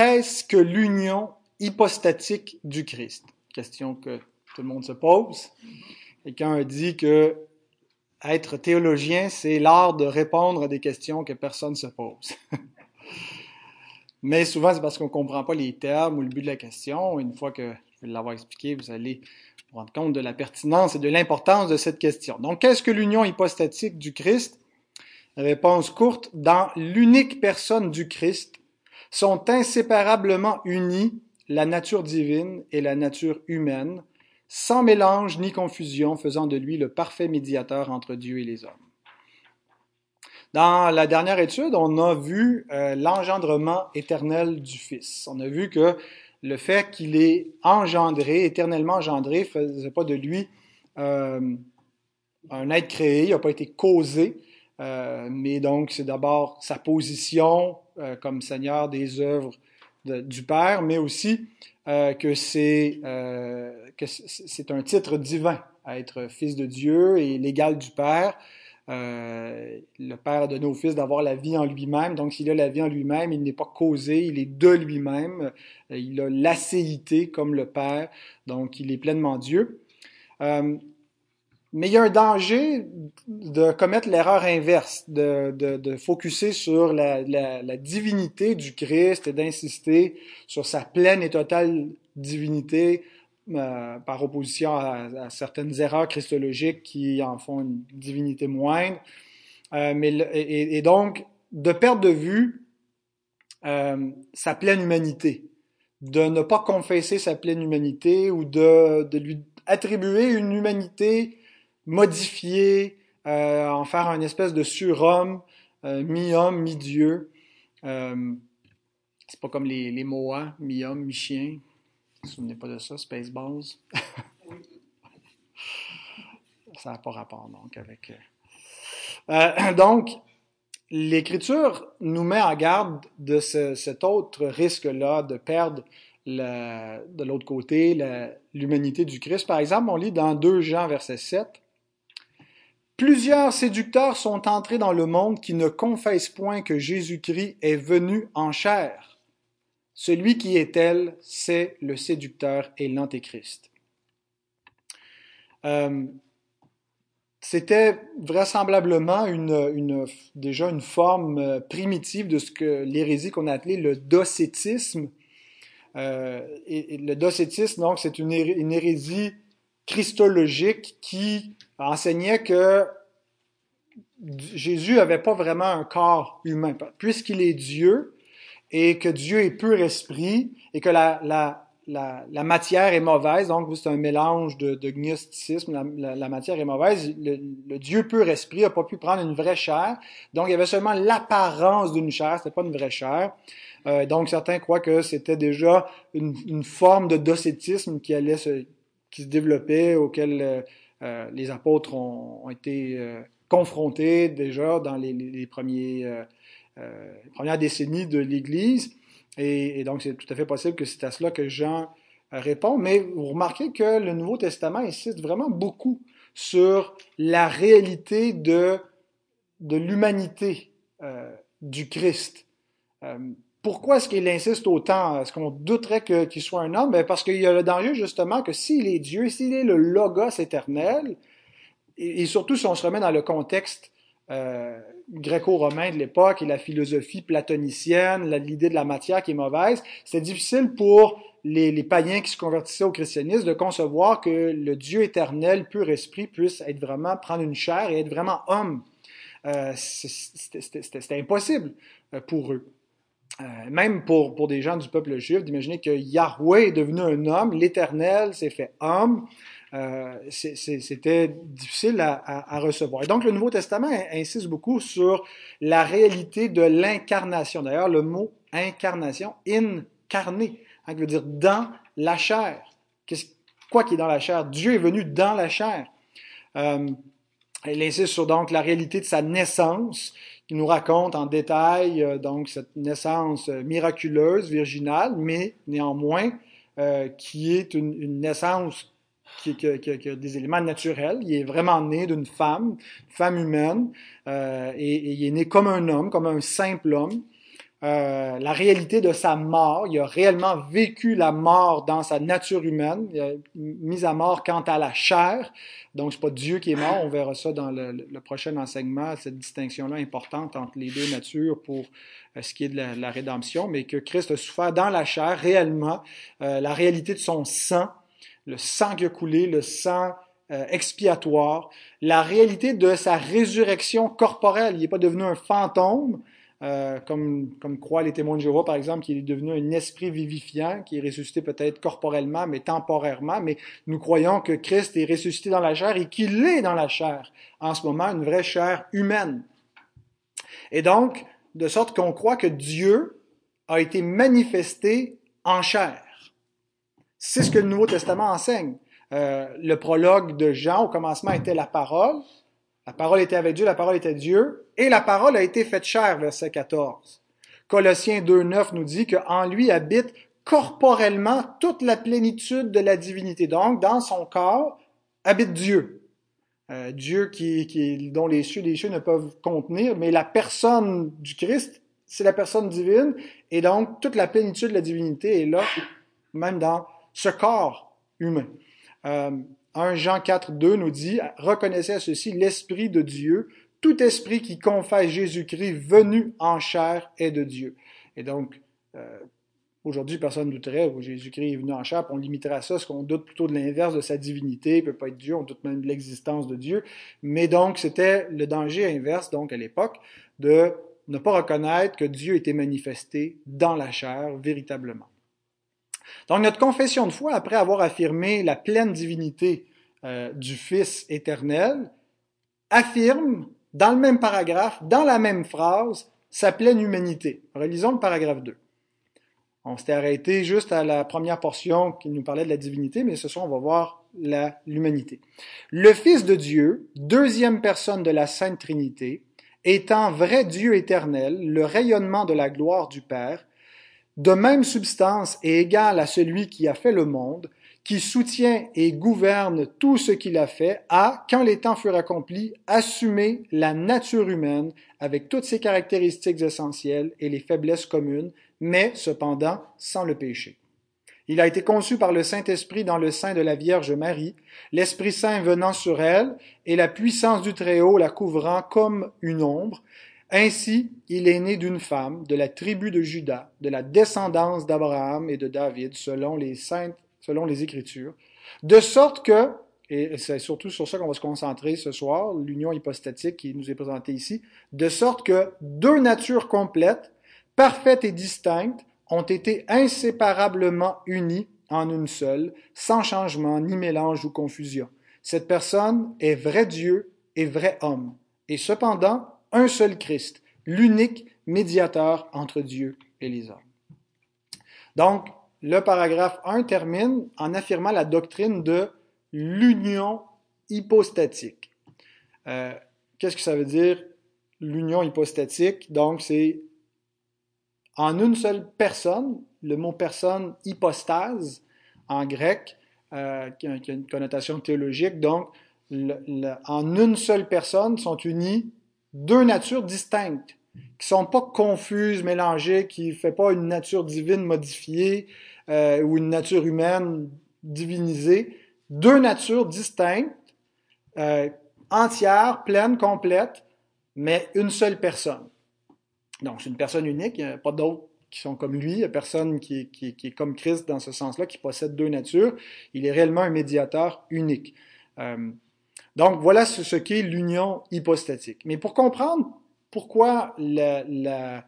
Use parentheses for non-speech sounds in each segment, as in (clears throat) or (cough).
qu'est-ce que l'union hypostatique du Christ? Question que tout le monde se pose. Quelqu'un a dit que être théologien, c'est l'art de répondre à des questions que personne ne se pose. (laughs) Mais souvent, c'est parce qu'on ne comprend pas les termes ou le but de la question. Une fois que je vais l'avoir expliqué, vous allez vous rendre compte de la pertinence et de l'importance de cette question. Donc, qu'est-ce que l'union hypostatique du Christ? Réponse courte, dans l'unique personne du Christ sont inséparablement unis la nature divine et la nature humaine, sans mélange ni confusion, faisant de lui le parfait médiateur entre Dieu et les hommes. Dans la dernière étude, on a vu euh, l'engendrement éternel du Fils. On a vu que le fait qu'il est engendré, éternellement engendré, ne faisait pas de lui euh, un être créé, il n'a pas été causé, euh, mais donc c'est d'abord sa position comme Seigneur des œuvres du Père, mais aussi que c'est un titre divin à être fils de Dieu et l'égal du Père. Euh, le Père a donné au Fils d'avoir la vie en lui-même. Donc, s'il a la vie en lui-même, il n'est pas causé, il est de lui-même. Euh, il a l'acéité comme le Père. Donc, il est pleinement Dieu. Euh, mais il y a un danger de commettre l'erreur inverse, de, de, de focuser sur la, la, la, divinité du Christ et d'insister sur sa pleine et totale divinité euh, par opposition à, certaines erreurs christologiques qui en font une divinité moindre. Euh, mais, et, donc, de perdre de vue euh, sa pleine humanité, de ne pas confesser sa pleine humanité ou de, de lui attribuer une humanité modifiée, en faire un espèce de surhomme, mi-homme, mi-dieu. c'est pas comme les, les Moas, mi-homme, mi-chien, vous vous souvenez pas de ça, Spaceballs? (laughs) ça n'a pas rapport, donc, avec... Euh, euh, donc, l'Écriture nous met en garde de cet autre risque-là de perdre de l'autre côté l'humanité du Christ. Par exemple, on lit dans 2 Jean, verset 7, Plusieurs séducteurs sont entrés dans le monde qui ne confessent point que Jésus-Christ est venu en chair. Celui qui est elle, c'est le séducteur et l'antéchrist. Euh, c'était vraisemblablement une, déjà une forme euh, primitive de ce que l'hérésie qu'on a appelé le docétisme. Euh, le docétisme, donc, c'est une, hérésie christologique qui enseignait que Jésus n'avait pas vraiment un corps humain. Puisqu'il est Dieu, et que Dieu est pur esprit et que la, la, la, la matière est mauvaise. Donc, c'est un mélange de, de gnosticisme. La, matière est mauvaise. Le, Dieu pur esprit n'a pas pu prendre une vraie chair. Donc, il y avait seulement l'apparence d'une chair. C'était pas une vraie chair. Euh, donc, certains croient que c'était déjà une, une, forme de docétisme qui allait se, qui se développait, auquel euh, euh les apôtres ont, été euh, confrontés déjà dans les, les euh, euh, première décennie de l'Église. Et, donc, c'est tout à fait possible que c'est à cela que Jean répond. Mais vous remarquez que le Nouveau Testament insiste vraiment beaucoup sur la réalité de, l'humanité du Christ. Pourquoi est-ce qu'il insiste autant? Est-ce qu'on douterait qu'il soit un homme? Ben parce qu'il y a le danger justement que s'il est Dieu, s'il est le Logos éternel, et, surtout si on se remet dans le contexte euh, gréco-romain de l'époque et la philosophie platonicienne, l'idée de la matière qui est mauvaise, c'est difficile pour les, les, païens qui se convertissaient au christianisme de concevoir que le Dieu éternel, pur esprit, puisse être vraiment, prendre une chair et être vraiment homme. Euh, C'était impossible euh, pour eux. Euh, même pour, pour des gens du peuple juif, d'imaginer que Yahweh est devenu un homme, l'Éternel s'est fait homme, euh, c'était difficile à, recevoir. Et donc, le Nouveau Testament insiste beaucoup sur la réalité de l'incarnation. D'ailleurs, le mot incarnation, incarné, hein, qui veut dire dans la chair. quoi qui est dans la chair? Dieu est venu dans la chair. Euh, il insiste sur donc la réalité de sa naissance, qui nous raconte en détail euh, donc cette naissance miraculeuse, virginale, mais néanmoins qui est une, naissance qui, a des éléments naturels. Il est vraiment né d'une femme, femme humaine, euh, et, il est né comme un homme, comme un simple homme. Euh, la réalité de sa mort. Il a réellement vécu la mort dans sa nature humaine, il a mis à mort quant à la chair. Donc, c'est pas Dieu qui est mort. On verra ça dans le, prochain enseignement, cette distinction-là importante entre les deux natures pour euh, ce qui est de la, la, rédemption, mais que Christ a souffert dans la chair réellement, euh, la réalité de son sang, le sang qui a coulé, le sang euh, expiatoire, la réalité de sa résurrection corporelle. Il n'est pas devenu un fantôme, euh, comme, comme croient les témoins de Jéhovah, par exemple, qui est devenu un esprit vivifiant, qui est ressuscité peut-être corporellement, mais temporairement, mais nous croyons que Christ est ressuscité dans la chair et qu'il est dans la chair, en ce moment, une vraie chair humaine. Et donc, de sorte qu'on croit que Dieu a été manifesté en chair. C'est ce que le Nouveau Testament enseigne. Euh, le prologue de Jean, au commencement, était la parole. La parole était avec Dieu, la parole était Dieu, et la parole a été faite chair, verset 14. Colossiens 2.9 nous dit qu'en lui habite corporellement toute la plénitude de la divinité. Donc, dans son corps, habite Dieu. Euh, Dieu qui, qui, dont les cieux les cieux ne peuvent contenir, mais la personne du Christ, c'est la personne divine, et donc toute la plénitude de la divinité est là, même dans ce corps humain. Euh, 1 Jean 4, 2 nous dit, reconnaissez à ceci l'Esprit de Dieu. Tout esprit qui confesse Jésus-Christ venu en chair est de Dieu. Et donc, euh, aujourd'hui, personne ne douterait que Jésus-Christ est venu en chair, on limiterait à ça, ce qu'on doute plutôt de l'inverse de sa divinité, il peut pas être Dieu, on doute même de l'existence de Dieu. Mais donc, c'était le danger inverse, donc, à l'époque, de ne pas reconnaître que Dieu était manifesté dans la chair, véritablement. Donc notre confession de foi, après avoir affirmé la pleine divinité euh, du Fils éternel, affirme dans le même paragraphe, dans la même phrase, sa pleine humanité. Relisons le paragraphe 2. On s'était arrêté juste à la première portion qui nous parlait de la divinité, mais ce soir, on va voir l'humanité. Le Fils de Dieu, deuxième personne de la Sainte Trinité, étant vrai Dieu éternel, le rayonnement de la gloire du Père, de même substance et égale à celui qui a fait le monde, qui soutient et gouverne tout ce qu'il a fait, a, quand les temps furent accomplis, assumé la nature humaine avec toutes ses caractéristiques essentielles et les faiblesses communes, mais cependant sans le péché. Il a été conçu par le Saint-Esprit dans le sein de la Vierge Marie, l'Esprit Saint venant sur elle, et la puissance du Très-Haut la couvrant comme une ombre, ainsi, il est né d'une femme, de la tribu de Judas, de la descendance d'Abraham et de David, selon les saintes, selon les Écritures, de sorte que, et c'est surtout sur ça qu'on va se concentrer ce soir, l'union hypostatique qui nous est présentée ici, de sorte que deux natures complètes, parfaites et distinctes, ont été inséparablement unies en une seule, sans changement, ni mélange ou confusion. Cette personne est vrai Dieu et vrai homme. Et cependant, un seul Christ, l'unique médiateur entre Dieu et les hommes. Donc, le paragraphe 1 termine en affirmant la doctrine de l'union hypostatique. Euh, Qu'est-ce que ça veut dire, l'union hypostatique? Donc, c'est en une seule personne, le mot personne, hypostase, en grec, euh, qui, a, une connotation théologique. Donc, en une seule personne sont unis deux natures distinctes, qui sont pas confuses, mélangées, qui ne fait pas une nature divine modifiée euh, ou une nature humaine divinisée. Deux natures distinctes, euh, entières, pleines, complètes, mais une seule personne. Donc, c'est une personne unique, il n'y a pas d'autres qui sont comme lui, il n'y a personne qui, est comme Christ dans ce sens-là, qui possède deux natures. Il est réellement un médiateur unique. Euh, donc voilà ce, qu'est l'union hypostatique. Mais pour comprendre pourquoi la,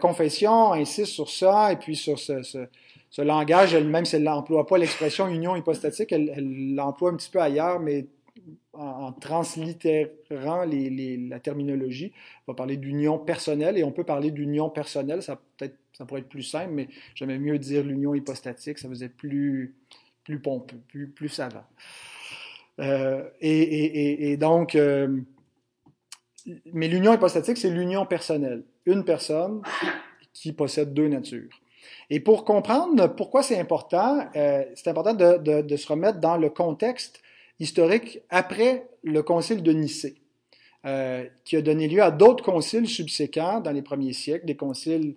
confession insiste sur ça et puis sur ce, langage, même si elle n'emploie pas l'expression union hypostatique, elle l'emploie un petit peu ailleurs, mais en, translittérant la terminologie. On va parler d'union personnelle et on peut parler d'union personnelle, ça, peut-être, ça pourrait être plus simple, mais j'aimais mieux dire l'union hypostatique, ça faisait plus, plus pompeux, plus savant. Euh, et, donc, euh, mais l'union hypostatique, c'est l'union personnelle. Une personne qui possède deux natures. Et pour comprendre pourquoi c'est important, euh, c'est important de, se remettre dans le contexte historique après le concile de Nicée, qui a donné lieu à d'autres conciles subséquents dans les premiers siècles, des conciles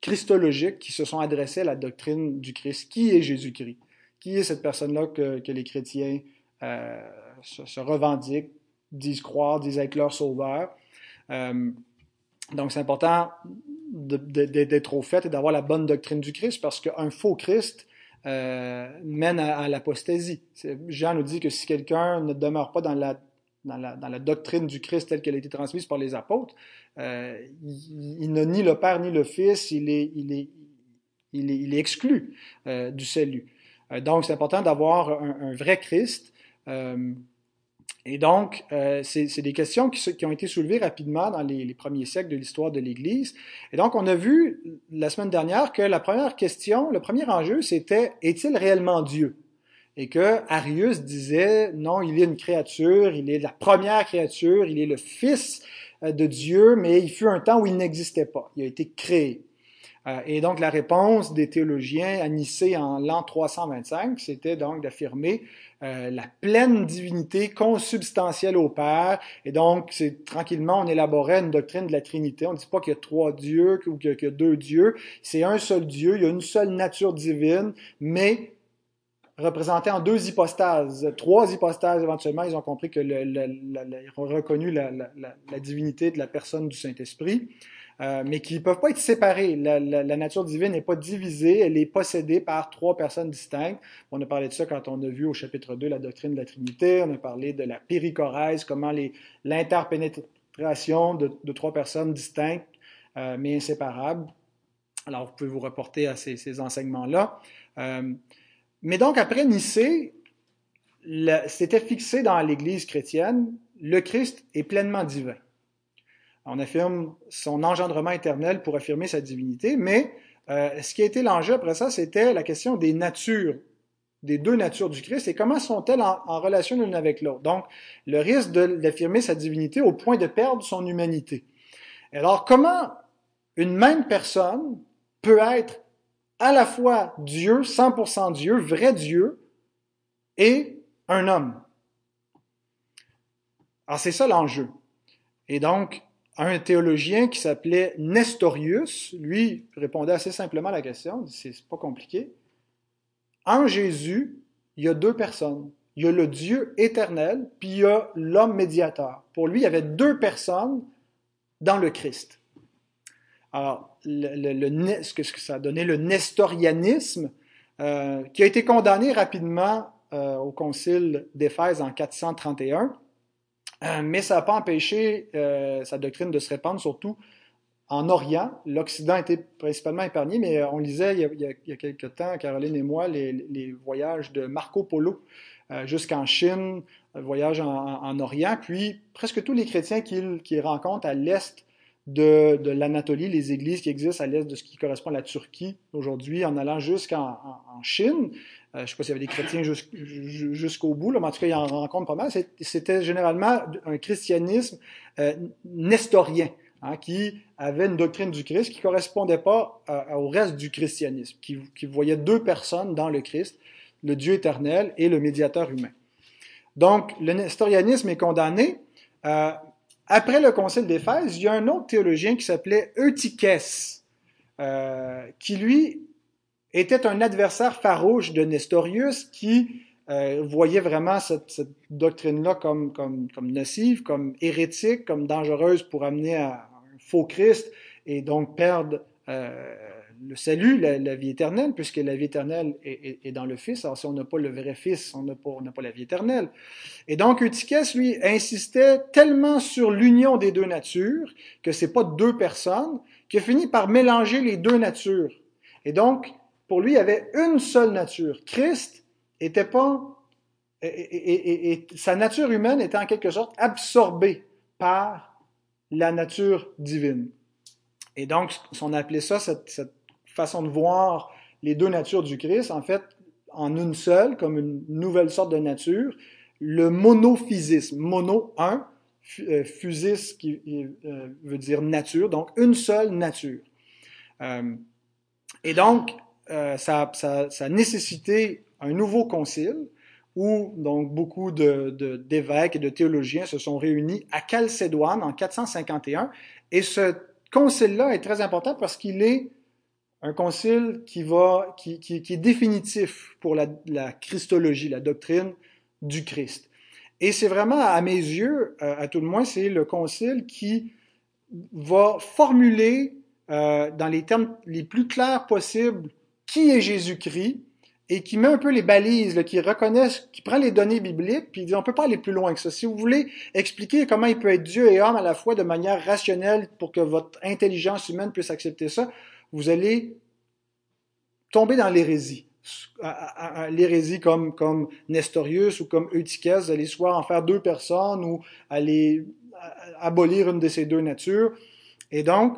christologiques qui se sont adressés à la doctrine du Christ. Qui est Jésus-Christ? Qui est cette personne-là que, les chrétiens se, revendiquent, disent croire, disent être leur sauveur? donc c'est important d'être au fait et d'avoir la bonne doctrine du Christ parce qu'un faux Christ euh, mène à, l'apostasie. Jean nous dit que si quelqu'un ne demeure pas dans la, doctrine du Christ telle qu'elle a été transmise par les apôtres, euh, il, n'a ni le Père ni le Fils, il est, exclu euh, du salut. Donc c'est important d'avoir un, vrai Christ. Et donc, euh, c'est des questions qui, ont été soulevées rapidement dans les, les premiers siècles de l'histoire de l'Église. Et donc, on a vu la semaine dernière que la première question, le premier enjeu, c'était est-il réellement Dieu? Et que Arius disait non, il est une créature, il est la première créature, il est le Fils euh, de Dieu, mais il fut un temps où il n'existait pas. Il a été créé. Euh, et donc, la réponse des théologiens à Nicée en l'an 325, c'était donc d'affirmer euh, la pleine divinité consubstantielle au Père. Et donc, tranquillement, on élaborait une doctrine de la Trinité. On ne dit pas qu'il y a trois dieux ou qu'il y a deux dieux. C'est un seul Dieu, il y a une seule nature divine, mais représenté en deux hypostases, trois hypostases éventuellement. Ils ont compris que ont reconnu la, divinité de la personne du Saint-Esprit. Euh, mais qui ne peuvent pas être séparés. La, nature divine n'est pas divisée, elle est possédée par trois personnes distinctes. On a parlé de ça quand on a vu au chapitre 2 la doctrine de la Trinité, on a parlé de la péricorèse, comment l'interpénétration de, trois personnes distinctes euh, mais inséparables. Alors, vous pouvez vous reporter à ces, enseignements-là. Euh, mais donc, après Nicée, c'était fixé dans l'Église chrétienne, le Christ est pleinement divin. On affirme son engendrement éternel pour affirmer sa divinité, mais euh, ce qui a été l'enjeu après ça, c'était la question des natures, des deux natures du Christ et comment sont-elles en, relation l'une avec l'autre. Donc, le risque d'affirmer sa divinité au point de perdre son humanité. Alors, comment une même personne peut être à la fois Dieu, 100% Dieu, vrai Dieu, et un homme? Alors, c'est ça l'enjeu. Et donc, un théologien qui s'appelait Nestorius, lui répondait assez simplement à la question, c'est pas compliqué. En Jésus, il y a deux personnes. Il y a le Dieu éternel, puis il y a l'homme médiateur. Pour lui, il y avait deux personnes dans le Christ. Alors, le, ce, que, ça a le nestorianisme, euh, qui a été condamné rapidement euh, au concile d'Éphèse en 431, euh, mais ça n'a pas empêché euh, sa doctrine de se répandre, surtout en Orient. L'Occident était principalement épargné, mais euh, on lisait il y a, il quelques temps, Caroline et moi, les, les voyages de Marco Polo jusqu'en Chine, voyage en, en, Orient, puis presque tous les chrétiens qu'il rencontre à l'est de, l'Anatolie, les églises qui existent à l'est de ce qui correspond à la Turquie aujourd'hui, en allant jusqu'en en, Chine, euh, je ne sais pas s'il y avait des chrétiens jusqu'au bout, mais en tout cas, il en rencontre pas mal. C'était généralement un christianisme euh, nestorien, hein, qui avait une doctrine du Christ qui ne correspondait pas euh, au reste du christianisme, qui, qui, voyait deux personnes dans le Christ, le Dieu éternel et le médiateur humain. Donc, le nestorianisme est condamné. Après le concile d'Éphèse, il y a un autre théologien qui s'appelait Eutychès, qui lui était un adversaire farouche de Nestorius qui euh, voyait vraiment cette, doctrine-là comme nocive, comme hérétique, comme dangereuse pour amener à un faux Christ et donc perdre euh, le salut, la, vie éternelle, puisque la vie éternelle est, dans le Fils. Alors si on n'a pas le vrai Fils, on n'a pas, la vie éternelle. Et donc Eutychès, lui, insistait tellement sur l'union des deux natures, que c'est pas deux personnes, qu'il a fini par mélanger les deux natures. Et donc, pour lui, il y avait une seule nature. Christ était pas, et, sa nature humaine était en quelque sorte absorbée par la nature divine. Et donc, on appelait ça, cette, cette façon de voir les deux natures du Christ, en fait, en une seule, comme une nouvelle sorte de nature, le monophysisme. Mono, un, euh, physis qui euh, veut dire nature, donc une seule nature. Euh, et donc, ça, ça, ça, a nécessité un nouveau concile où donc beaucoup d'évêques de, et de théologiens se sont réunis à Chalcédoine en 451 et ce concile-là est très important parce qu'il est un concile qui, va, qui, qui, qui est définitif pour la, la, Christologie, la doctrine du Christ. Et c'est vraiment, à mes yeux, euh, à tout le moins, c'est le concile qui va formuler euh, dans les termes les plus clairs possibles qui est Jésus-Christ et qui met un peu les balises, là, qui reconnaît, qui prend les données bibliques, puis il dit on peut pas aller plus loin que ça. Si vous voulez expliquer comment il peut être Dieu et homme à la fois de manière rationnelle pour que votre intelligence humaine puisse accepter ça, vous allez tomber dans l'hérésie. L'hérésie comme, comme Nestorius ou comme Eutychès, vous allez soit en faire deux personnes ou aller abolir une de ces deux natures. Et donc,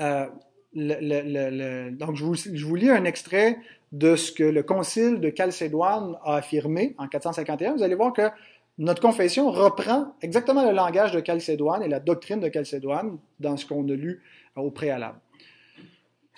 euh, donc je, vous, je vous lis un extrait de ce que le concile de Chalcédoine a affirmé en 451. Vous allez voir que notre confession reprend exactement le langage de Chalcédoine et la doctrine de Chalcédoine dans ce qu'on a lu au préalable.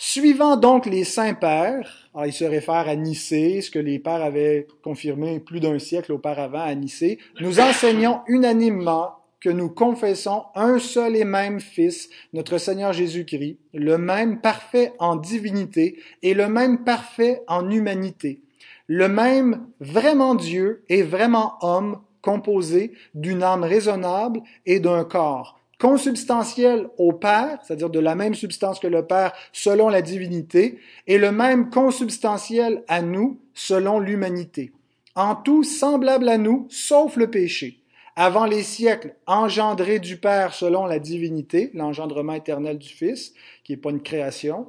Suivant donc les saints pères, il se réfère à Nicée, ce que les pères avaient confirmé plus d'un siècle auparavant à Nicée, nous enseignons unanimement que nous confessons un seul et même Fils, notre Seigneur Jésus-Christ, le même parfait en divinité et le même parfait en humanité, le même vraiment Dieu et vraiment homme composé d'une âme raisonnable et d'un corps, consubstantiel au Père, c'est-à-dire de la même substance que le Père selon la divinité, et le même consubstantiel à nous selon l'humanité. En tout semblable à nous, sauf le péché. Avant les siècles, engendré du Père selon la divinité, l'engendrement éternel du Fils, qui n'est pas une création,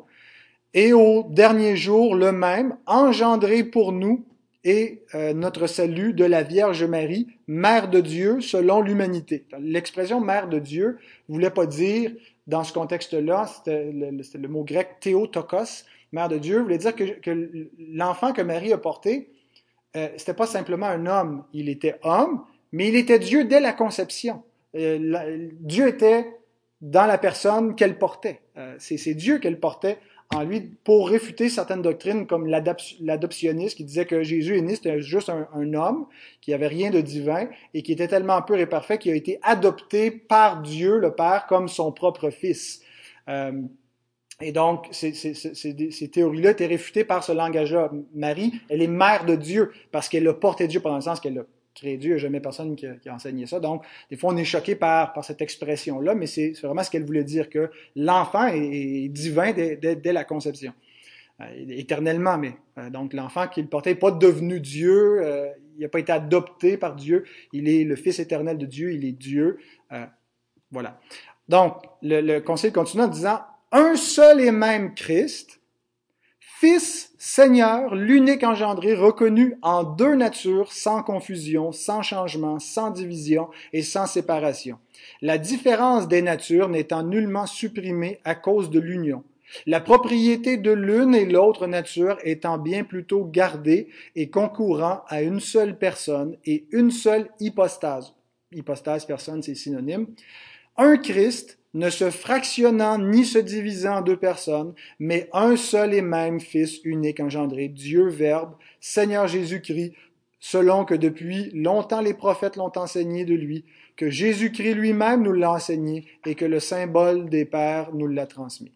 et au dernier jour, le même, engendré pour nous et euh, notre salut de la Vierge Marie, Mère de Dieu selon l'humanité. L'expression Mère de Dieu voulait pas dire, dans ce contexte-là, c'était le, mot grec Théotokos, Mère de Dieu, voulait dire que, l'enfant que Marie a porté, euh, c'était pas simplement un homme, il était homme, mais il était Dieu dès la conception. Euh, Dieu était dans la personne qu'elle portait. Euh, c'est Dieu qu'elle portait en lui pour réfuter certaines doctrines comme l'adoptionnisme qui disait que Jésus est né, c'était juste un, homme qui avait rien de divin et qui était tellement pur et parfait qu'il a été adopté par Dieu le Père comme son propre fils. Euh, et donc, ces, théories-là étaient réfutées par ce langage-là. Marie, elle est mère de Dieu parce qu'elle a porté Dieu pendant le sens qu'elle a il n'y a jamais personne qui a, enseigné ça. Donc, des fois, on est choqué par, cette expression-là, mais c'est vraiment ce qu'elle voulait dire, que l'enfant est, divin dès, la conception. Euh, éternellement, mais euh, donc l'enfant qu'il portait n'est pas devenu Dieu, euh, il n'a pas été adopté par Dieu, il est le Fils éternel de Dieu, il est Dieu. Voilà. Donc, le Conseil continue en disant, un seul et même Christ, Fils, Seigneur, l'unique engendré, reconnu en deux natures, sans confusion, sans changement, sans division et sans séparation. La différence des natures n'étant nullement supprimée à cause de l'union. La propriété de l'une et l'autre nature étant bien plutôt gardée et concourant à une seule personne et une seule hypostase. Hypostase, personne, c'est synonyme. Un Christ, ne se fractionnant ni se divisant en deux personnes, mais un seul et même Fils unique engendré, Dieu Verbe, Seigneur Jésus-Christ, selon que depuis longtemps les prophètes l'ont enseigné de lui, que Jésus-Christ lui-même nous l'a enseigné et que le symbole des pères nous l'a transmis.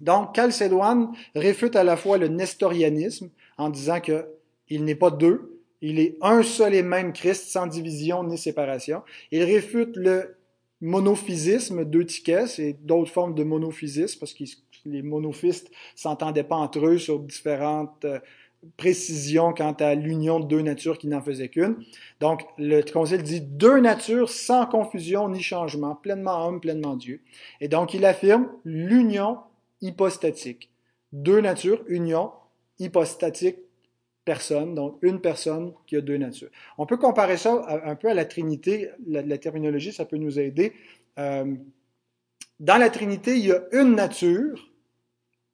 Donc, Chalcédoine réfute à la fois le nestorianisme en disant que il n'est pas deux, il est un seul et même Christ sans division ni séparation. Il réfute le monophysisme d'Eutychès et d'autres formes de monophysisme, parce que les monophistes s'entendaient pas entre eux sur différentes euh, précisions quant à l'union de deux natures qui n'en faisaient qu'une. Donc, le Concile dit deux natures sans confusion ni changement, pleinement homme, pleinement Dieu. Et donc, il affirme l'union hypostatique. Deux natures, union hypostatique personne, donc une personne qui a deux natures. On peut comparer ça un peu à la Trinité, la, terminologie, ça peut nous aider. Euh, dans la Trinité, il y a une nature,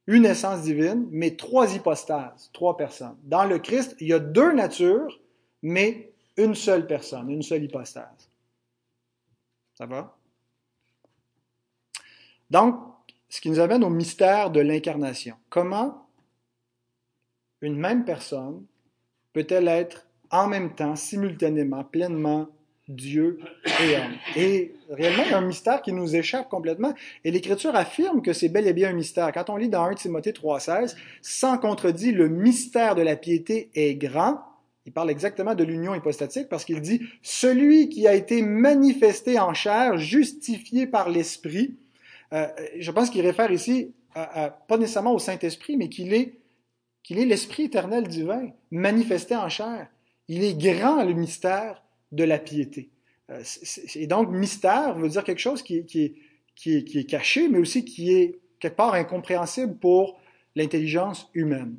une essence divine, mais trois hypostases, trois personnes. Dans le Christ, il y a deux natures, mais une seule personne, une seule hypostase. Ça va? Donc, ce qui nous amène au mystère de l'incarnation. Comment une même personne peut-elle être en même temps, simultanément, pleinement Dieu et homme. Et réellement, il y a un mystère qui nous échappe complètement. Et l'Écriture affirme que c'est bel et bien un mystère. Quand on lit dans 1 Timothée 3,16, sans contredit, le mystère de la piété est grand. Il parle exactement de l'union hypostatique parce qu'il dit celui qui a été manifesté en chair, justifié par l'Esprit. Euh, je pense qu'il réfère ici pas nécessairement au Saint-Esprit, mais qu'il est qu'il est l'Esprit éternel divin manifesté en chair. Il est grand le mystère de la piété. Euh, et donc, mystère veut dire quelque chose qui, est caché, mais aussi qui est quelque part incompréhensible pour l'intelligence humaine.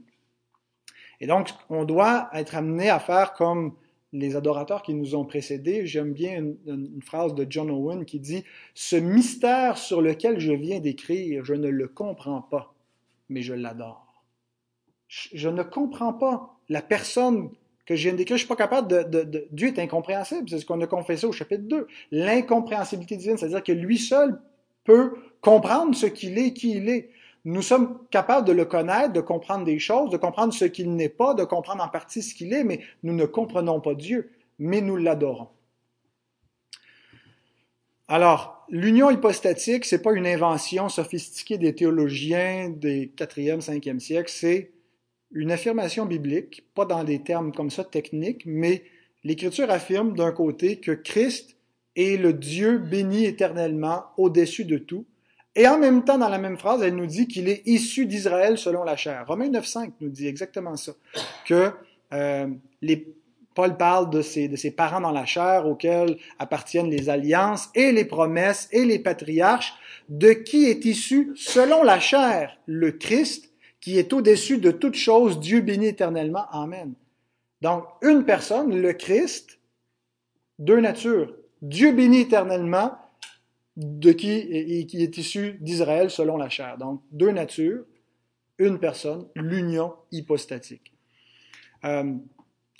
Et donc, on doit être amené à faire comme les adorateurs qui nous ont précédés. J'aime bien une, phrase de John Owen qui dit Ce mystère sur lequel je viens d'écrire, je ne le comprends pas, mais je l'adore. Je ne comprends pas la personne que je viens d'écrire, je suis pas capable de, Dieu est incompréhensible, c'est ce qu'on a confessé au chapitre 2. L'incompréhensibilité divine, c'est-à-dire que lui seul peut comprendre ce qu'il est, qui il est. Nous sommes capables de le connaître, de comprendre des choses, de comprendre ce qu'il n'est pas, de comprendre en partie ce qu'il est, mais nous ne comprenons pas Dieu, mais nous l'adorons. Alors, l'union hypostatique, c'est pas une invention sophistiquée des théologiens des 4e, 5e siècles, c'est une affirmation biblique, pas dans des termes comme ça techniques, mais l'Écriture affirme d'un côté que Christ est le Dieu béni éternellement au-dessus de tout, et en même temps, dans la même phrase, elle nous dit qu'il est issu d'Israël selon la chair. Romains 9.5 nous dit exactement ça, que euh, les, Paul parle de ses, de ses parents dans la chair auxquels appartiennent les alliances et les promesses et les patriarches, de qui est issu selon la chair le Christ, qui est au-dessus de toute chose, Dieu béni éternellement. Amen. Donc, une personne, le Christ, deux natures. Dieu béni éternellement, de qui, qui est issu d'Israël selon la chair. Donc, deux natures, une personne, l'union hypostatique. Euh,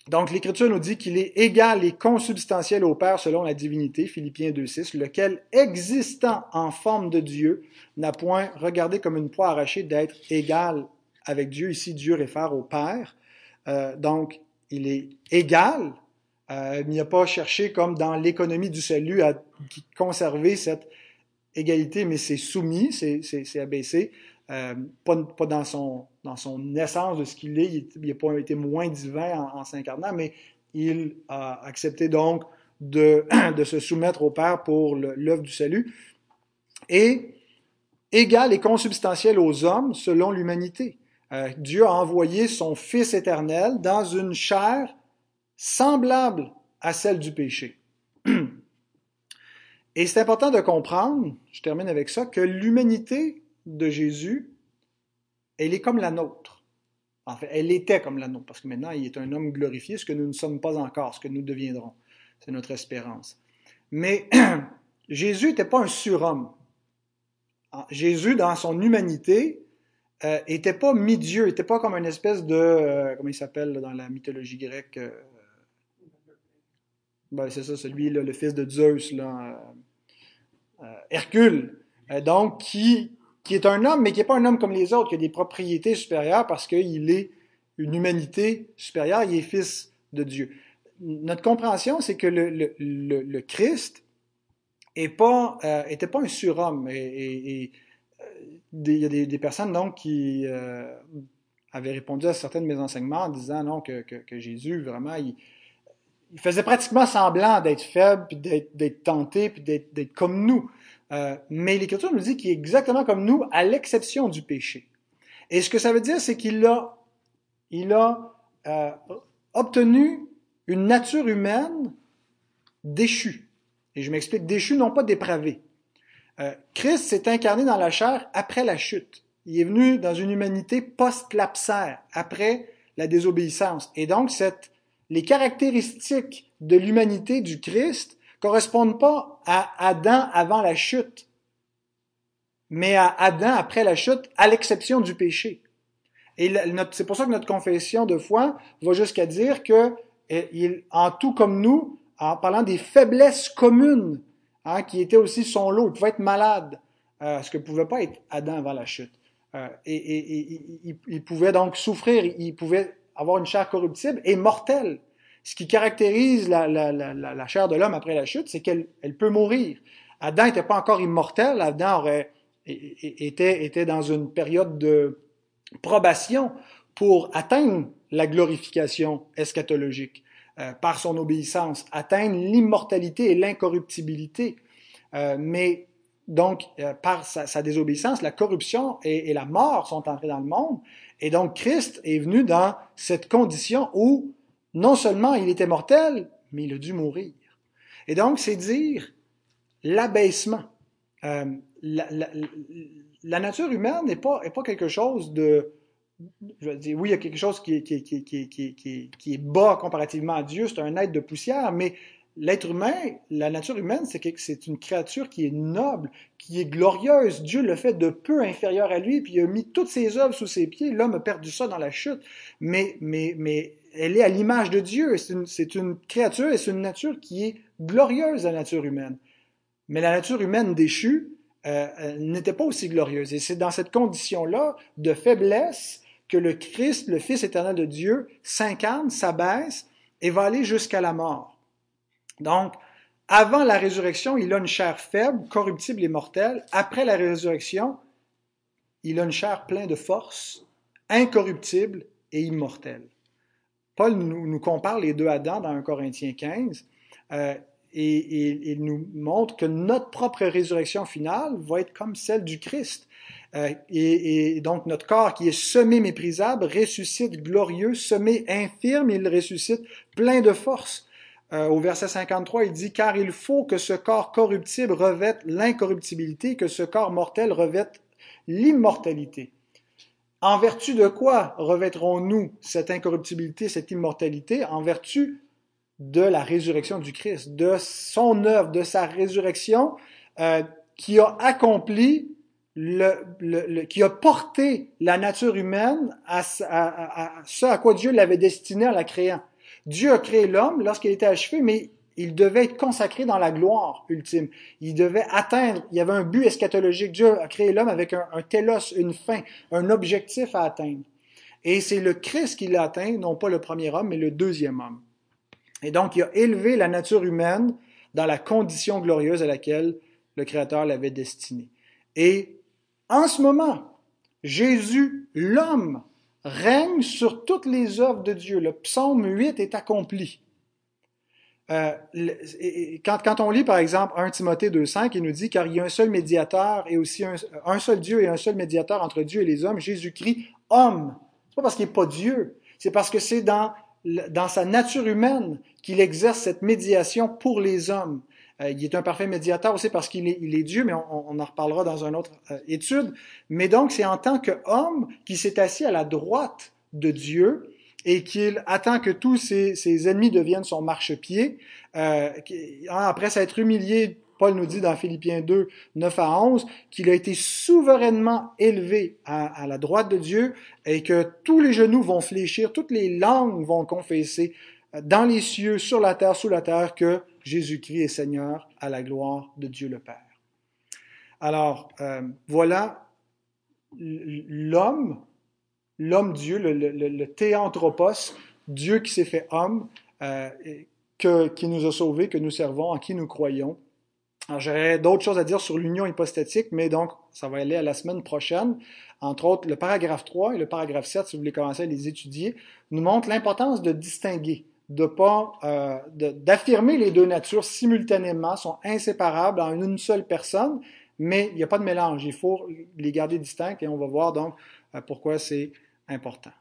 donc, l'Écriture nous dit qu'il est égal et consubstantiel au Père selon la divinité, Philippiens 2.6, lequel, existant en forme de Dieu, n'a point regardé comme une proie arrachée d'être égal avec Dieu. Ici, Dieu réfère au Père. Euh, donc, il est égal. Euh, il n'y a pas cherché, comme dans l'économie du salut, à conserver cette égalité, mais c'est soumis, c'est abaissé. Euh, pas, pas, dans, son, dans son essence de ce qu'il est, il n'a pas été moins divin en, en s'incarnant, mais il a accepté donc de, (clears throat) de se soumettre au Père pour l'œuvre du salut. Et égal et consubstantiel aux hommes selon l'humanité. Euh, Dieu a envoyé son Fils éternel dans une chair semblable à celle du péché. (clears throat) Et c'est important de comprendre, je termine avec ça, que l'humanité de Jésus, elle est comme la nôtre. En fait, elle était comme la nôtre, parce que maintenant, il est un homme glorifié, ce que nous ne sommes pas encore, ce que nous deviendrons. C'est notre espérance. Mais (clears throat) Jésus n'était pas un surhomme. Ah, Jésus, dans son humanité, euh, était pas mi-dieu, était pas comme une espèce de, euh, comment il s'appelle dans la mythologie grecque, euh, ben, c'est ça, celui là, le fils de Zeus, là, euh, Hercule, donc qui, qui est un homme, mais qui n'est pas un homme comme les autres, qui a des propriétés supérieures parce qu'il est une humanité supérieure, il est fils de Dieu. Notre compréhension, c'est que le, le, le, Christ n'était pas, était pas un surhomme et, et il y a des, personnes donc qui euh, avaient répondu à certains de mes enseignements en disant non que, Jésus vraiment il, faisait pratiquement semblant d'être faible puis d'être tenté puis d'être comme nous. Euh, mais l'Écriture nous dit qu'il est exactement comme nous à l'exception du péché. Et ce que ça veut dire, c'est qu'il a, il a euh, obtenu une nature humaine déchue. Et je m'explique, déchue non pas dépravée. Euh, Christ s'est incarné dans la chair après la chute. Il est venu dans une humanité post-lapsaire, après la désobéissance. Et donc, cette, les caractéristiques de l'humanité du Christ correspondent pas à Adam avant la chute, mais à Adam après la chute, à l'exception du péché. Et c'est pour ça que notre confession de foi va jusqu'à dire que, eh, en tout comme nous, en parlant des faiblesses communes Hein, qui était aussi son lot. Il pouvait être malade, euh, ce que ne pouvait pas être Adam avant la chute. Euh, et, il, pouvait donc souffrir, il pouvait avoir une chair corruptible et mortelle. ce qui caractérise la, chair de l'homme après la chute, c'est qu'elle elle peut mourir. Adam n'était pas encore immortel, Adam était dans une période de probation pour atteindre la glorification eschatologique euh, par son obéissance, atteindre l'immortalité et l'incorruptibilité. Euh, mais donc, euh, par sa, sa, désobéissance, la corruption et, la mort sont entrés dans le monde. Et donc, Christ est venu dans cette condition où non seulement il était mortel, mais il a dû mourir. Et donc, c'est dire l'abaissement. La, la, nature humaine n'est pas, pas quelque chose de... Je veux dire, oui, il y a quelque chose qui est, qui, qui, qui, qui est bas comparativement à Dieu, c'est un être de poussière, mais l'être humain, la nature humaine, c'est une créature qui est noble, qui est glorieuse. Dieu le fait de peu inférieur à lui, puis il a mis toutes ses œuvres sous ses pieds. L'homme a perdu ça dans la chute, mais, mais, mais elle est à l'image de Dieu. C'est une, une, créature et c'est une nature qui est glorieuse, la nature humaine. Mais la nature humaine déchue euh, n'était pas aussi glorieuse. Et c'est dans cette condition-là de faiblesse que le Christ, le Fils éternel de Dieu, s'incarne, s'abaisse et va aller jusqu'à la mort. Donc, avant la résurrection, il a une chair faible, corruptible et mortelle. Après la résurrection, il a une chair pleine de force, incorruptible et immortelle. Paul nous, compare les deux Adams dans 1 Corinthiens 15 euh, et, il nous montre que notre propre résurrection finale va être comme celle du Christ. Euh, et, donc notre corps qui est semé méprisable ressuscite glorieux, semé infirme, il ressuscite plein de force. Euh, au verset 53, il dit, car il faut que ce corps corruptible revête l'incorruptibilité, que ce corps mortel revête l'immortalité. En vertu de quoi revêtrons-nous cette incorruptibilité, cette immortalité? En vertu de la résurrection du Christ, de son œuvre, de sa résurrection euh, qui a accompli, le, le, qui a porté la nature humaine à, ce à quoi Dieu l'avait destiné en la créant. Dieu a créé l'homme lorsqu'il était achevé, mais il devait être consacré dans la gloire ultime. Il devait atteindre, il y avait un but eschatologique. Dieu a créé l'homme avec un, un télos, une fin, un objectif à atteindre. Et c'est le Christ qui l'a atteint, non pas le premier homme, mais le deuxième homme. Et donc, il a élevé la nature humaine dans la condition glorieuse à laquelle le Créateur l'avait destinée. Et en ce moment, Jésus, l'homme, règne sur toutes les œuvres de Dieu. Le psaume 8 est accompli. Euh, quand, on lit, par exemple, 1 Timothée 2.5, il nous dit, car il y a un seul médiateur et aussi un, un, seul Dieu et un seul médiateur entre Dieu et les hommes, Jésus-Christ, homme. C'est pas parce qu'il n'est pas Dieu, c'est parce que c'est dans dans sa nature humaine qu'il exerce cette médiation pour les hommes. Euh, il est un parfait médiateur aussi parce qu'il est, Dieu, mais on, en reparlera dans une autre euh, étude. Mais donc, c'est en tant qu'homme qui s'est assis à la droite de Dieu et qu'il attend que tous ses, ennemis deviennent son marchepied. Euh, après s'être humilié Paul nous dit dans Philippiens 2, 9 à 11, qu'il a été souverainement élevé à, la droite de Dieu et que tous les genoux vont fléchir, toutes les langues vont confesser dans les cieux, sur la terre, sous la terre, que Jésus-Christ est Seigneur à la gloire de Dieu le Père. Alors, euh, voilà l'homme, l'homme Dieu, le, théanthropos, Dieu qui s'est fait homme, euh, qui nous a sauvés, que nous servons, en qui nous croyons. J'aurais d'autres choses à dire sur l'union hypostatique, mais donc ça va aller à la semaine prochaine. Entre autres, le paragraphe 3 et le paragraphe 7, si vous voulez commencer à les étudier, nous montrent l'importance de distinguer, de pas euh, d'affirmer les deux natures simultanément, sont inséparables en une seule personne, mais il n'y a pas de mélange. Il faut les garder distincts et on va voir donc euh, pourquoi c'est important.